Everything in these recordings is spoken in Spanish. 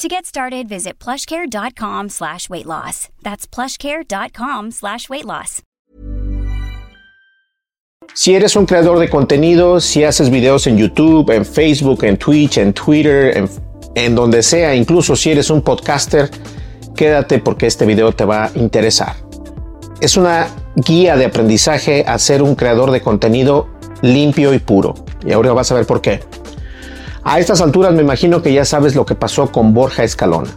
To get started, visit plushcare.com slash weight loss. That's plushcare.com slash weight loss. Si eres un creador de contenido, si haces videos en YouTube, en Facebook, en Twitch, en Twitter, en, en donde sea, incluso si eres un podcaster, quédate porque este video te va a interesar. Es una guía de aprendizaje a ser un creador de contenido limpio y puro. Y ahora vas a ver por qué. A estas alturas me imagino que ya sabes lo que pasó con Borja Escalona.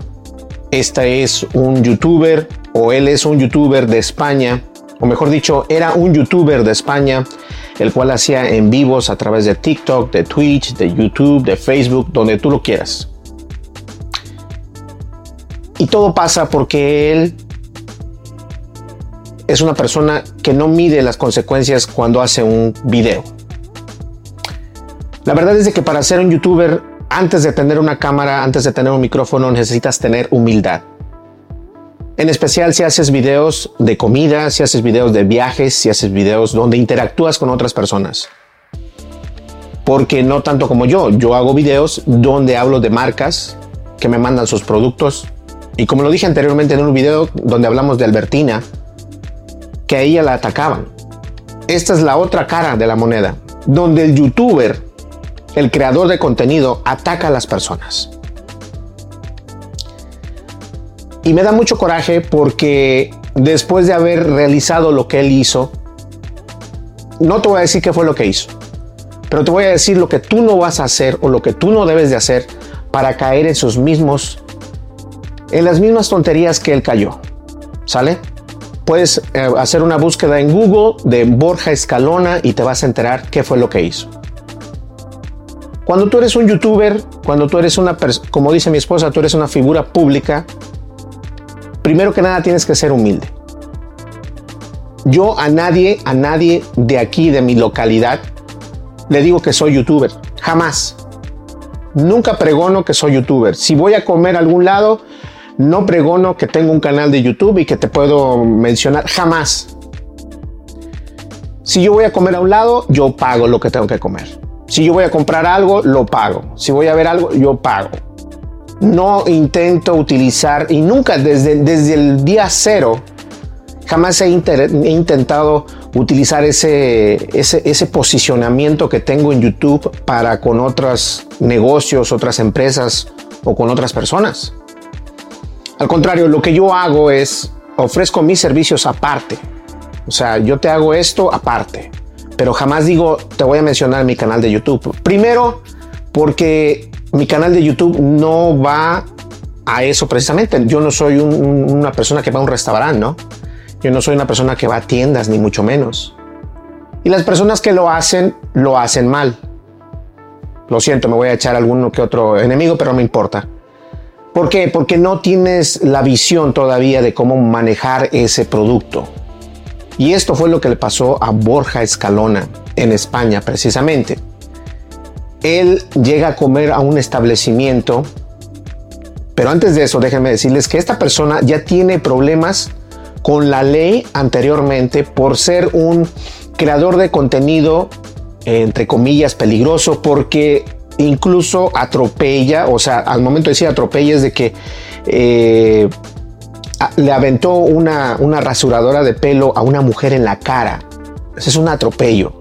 Este es un youtuber o él es un youtuber de España, o mejor dicho, era un youtuber de España, el cual hacía en vivos a través de TikTok, de Twitch, de YouTube, de Facebook, donde tú lo quieras. Y todo pasa porque él es una persona que no mide las consecuencias cuando hace un video. La verdad es que para ser un youtuber, antes de tener una cámara, antes de tener un micrófono, necesitas tener humildad. En especial si haces videos de comida, si haces videos de viajes, si haces videos donde interactúas con otras personas. Porque no tanto como yo, yo hago videos donde hablo de marcas que me mandan sus productos. Y como lo dije anteriormente en un video donde hablamos de Albertina, que a ella la atacaban. Esta es la otra cara de la moneda, donde el youtuber, el creador de contenido, ataca a las personas. Y me da mucho coraje porque después de haber realizado lo que él hizo, no te voy a decir qué fue lo que hizo, pero te voy a decir lo que tú no vas a hacer o lo que tú no debes de hacer para caer en sus mismos, en las mismas tonterías que él cayó. ¿Sale? puedes eh, hacer una búsqueda en Google de Borja Escalona y te vas a enterar qué fue lo que hizo. Cuando tú eres un youtuber, cuando tú eres una, como dice mi esposa, tú eres una figura pública, primero que nada tienes que ser humilde. Yo a nadie, a nadie de aquí, de mi localidad, le digo que soy youtuber. Jamás. Nunca pregono que soy youtuber. Si voy a comer a algún lado, no pregono que tengo un canal de YouTube y que te puedo mencionar jamás. Si yo voy a comer a un lado, yo pago lo que tengo que comer. Si yo voy a comprar algo, lo pago. Si voy a ver algo, yo pago. No intento utilizar y nunca desde, desde el día cero jamás he, intentado utilizar ese, ese, posicionamiento que tengo en YouTube para con otros negocios, otras empresas o con otras personas. Al contrario, lo que yo hago es ofrezco mis servicios aparte. O sea, yo te hago esto aparte, pero jamás digo te voy a mencionar mi canal de YouTube. Primero, porque mi canal de YouTube no va a eso precisamente. Yo no soy una persona que va a un restaurante, ¿no? Yo no soy una persona que va a tiendas, ni mucho menos. Y las personas que lo hacen, lo hacen mal. Lo siento, me voy a echar alguno que otro enemigo, pero no me importa. ¿Por qué? Porque no tienes la visión todavía de cómo manejar ese producto. Y esto fue lo que le pasó a Borja Escalona en España precisamente. Él llega a comer a un establecimiento, pero antes de eso déjenme decirles que esta persona ya tiene problemas con la ley anteriormente por ser un creador de contenido entre comillas peligroso porque incluso atropella, o sea, al momento de decir atropella es de que eh, le aventó una, una, rasuradora de pelo a una mujer en la cara. Ese es un atropello.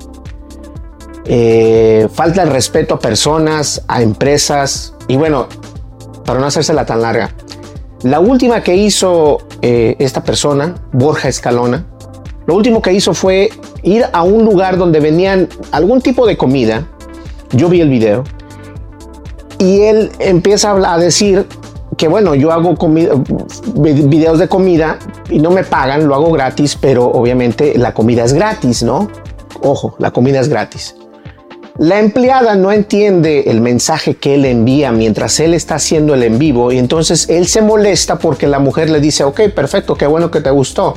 Eh, falta el respeto a personas, a empresas y bueno, para no hacérsela tan larga. La última que hizo eh, esta persona, Borja Escalona, Lo último que hizo fue ir a un lugar donde venían algún tipo de comida. Yo vi el video. Y él empieza a decir que bueno, yo hago videos de comida y no me pagan, lo hago gratis, pero obviamente la comida es gratis, ¿no? Ojo, la comida es gratis. La empleada no entiende el mensaje que él envía mientras él está haciendo el en vivo y entonces él se molesta porque la mujer le dice, ok, perfecto, qué bueno que te gustó.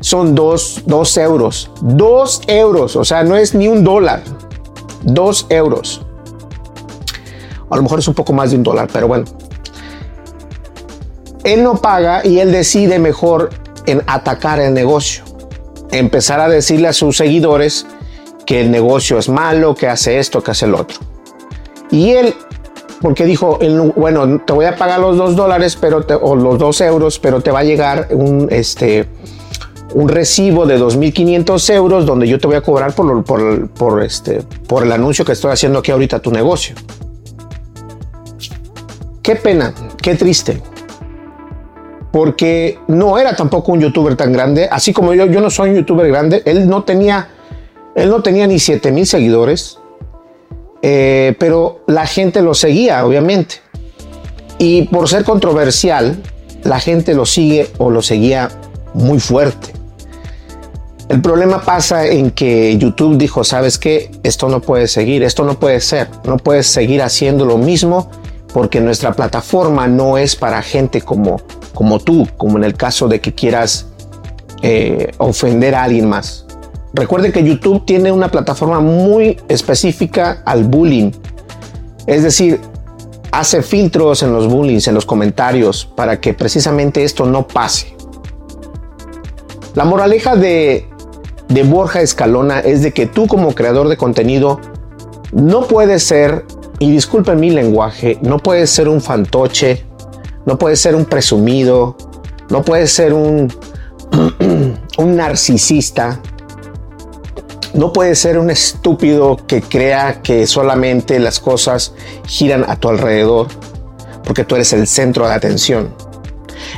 Son dos, dos euros. Dos euros, o sea, no es ni un dólar. Dos euros. A lo mejor es un poco más de un dólar, pero bueno. Él no paga y él decide mejor en atacar el negocio. Empezar a decirle a sus seguidores que el negocio es malo, que hace esto, que hace el otro. Y él, porque dijo, bueno, te voy a pagar los dos dólares pero o los dos euros, pero te va a llegar un, este, un recibo de 2.500 euros donde yo te voy a cobrar por, por, por, este, por el anuncio que estoy haciendo aquí ahorita a tu negocio. Qué pena, qué triste. Porque no era tampoco un youtuber tan grande, así como yo, yo no soy un youtuber grande, él no tenía él no tenía ni 7 mil seguidores, eh, pero la gente lo seguía, obviamente. Y por ser controversial, la gente lo sigue o lo seguía muy fuerte. El problema pasa en que YouTube dijo, sabes qué, esto no puede seguir, esto no puede ser, no puedes seguir haciendo lo mismo porque nuestra plataforma no es para gente como, como tú, como en el caso de que quieras eh, ofender a alguien más. Recuerde que YouTube tiene una plataforma muy específica al bullying. Es decir, hace filtros en los bullying, en los comentarios, para que precisamente esto no pase. La moraleja de, de Borja Escalona es de que tú como creador de contenido no puedes ser, y disculpen mi lenguaje, no puedes ser un fantoche, no puedes ser un presumido, no puedes ser un, un narcisista, no puedes ser un estúpido que crea que solamente las cosas giran a tu alrededor, porque tú eres el centro de atención.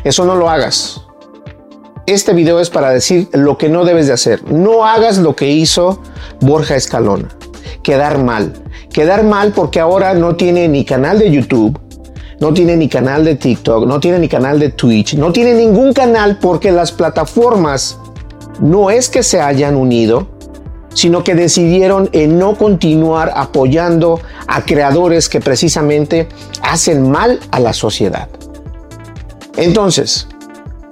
Eso no lo hagas. Este video es para decir lo que no debes de hacer. No hagas lo que hizo Borja Escalona. Quedar mal. Quedar mal porque ahora no tiene ni canal de YouTube, no tiene ni canal de TikTok, no tiene ni canal de Twitch, no tiene ningún canal porque las plataformas no es que se hayan unido, sino que decidieron en no continuar apoyando a creadores que precisamente hacen mal a la sociedad. Entonces,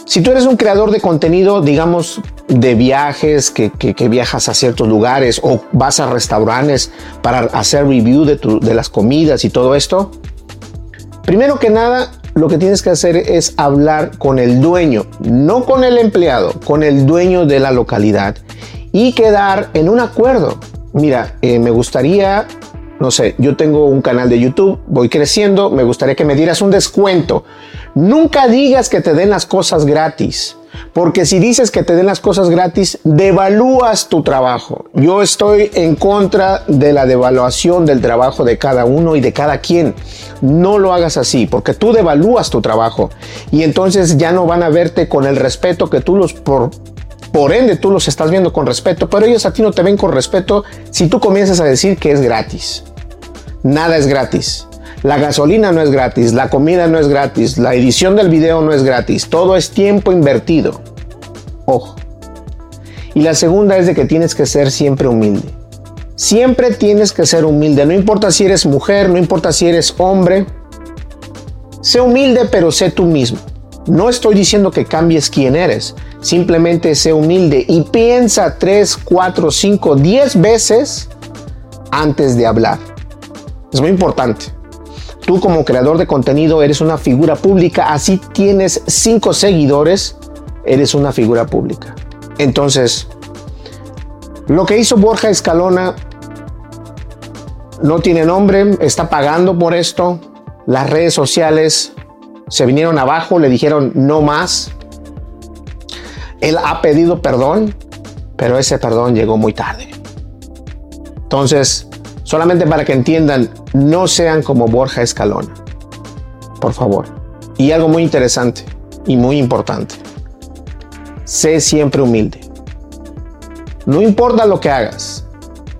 si tú eres un creador de contenido, digamos, de viajes, que, viajas a ciertos lugares o vas a restaurantes para hacer review de, de las comidas y todo esto, primero que nada, lo que tienes que hacer es hablar con el dueño, no con el empleado, con el dueño de la localidad y quedar en un acuerdo. Mira, eh, me gustaría, no sé, yo tengo un canal de YouTube, voy creciendo, me gustaría que me dieras un descuento. Nunca digas que te den las cosas gratis. Porque si dices que te den las cosas gratis, devalúas tu trabajo. Yo estoy en contra de la devaluación del trabajo de cada uno y de cada quien. No lo hagas así, porque tú devalúas tu trabajo y entonces ya no van a verte con el respeto que tú los por, por ende, tú los estás viendo con respeto, pero ellos a ti no te ven con respeto si tú comienzas a decir que es gratis. Nada es gratis. La gasolina no es gratis, la comida no es gratis, la edición del video no es gratis, todo es tiempo invertido. Ojo. Y la segunda es de que tienes que ser siempre humilde. Siempre tienes que ser humilde, no importa si eres mujer, no importa si eres hombre. Sé humilde, pero sé tú mismo. No estoy diciendo que cambies quién eres, simplemente sé humilde y piensa 3, 4, 5, 10 veces antes de hablar. Es muy importante. Tú como creador de contenido eres una figura pública, así tienes 5 seguidores, eres una figura pública. Entonces, lo que hizo Borja Escalona no tiene nombre, está pagando por esto. Las redes sociales se vinieron abajo, le dijeron no más. Él ha pedido perdón, pero ese perdón llegó muy tarde. Entonces, solamente para que entiendan, no sean como Borja Escalona. Por favor. Y algo muy interesante y muy importante. Sé siempre humilde. No importa lo que hagas,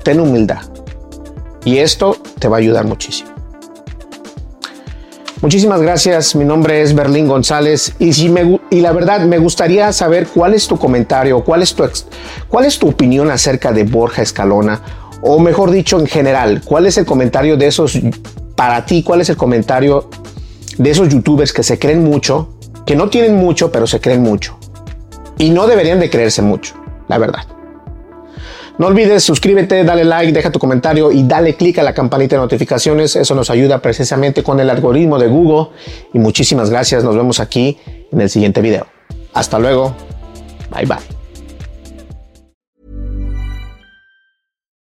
ten humildad. Y esto te va a ayudar muchísimo. Muchísimas gracias, mi nombre es Berlín González y, si me, y la verdad me gustaría saber cuál es tu comentario, cuál es tu, cuál es tu opinión acerca de Borja Escalona o mejor dicho en general, cuál es el comentario de esos, para ti, cuál es el comentario de esos youtubers que se creen mucho, que no tienen mucho, pero se creen mucho. Y no deberían de creerse mucho, la verdad. No olvides suscríbete, dale like, deja tu comentario y dale click a la campanita de notificaciones. Eso nos ayuda precisamente con el algoritmo de Google. Y muchísimas gracias. Nos vemos aquí en el siguiente video. Hasta luego. Bye bye.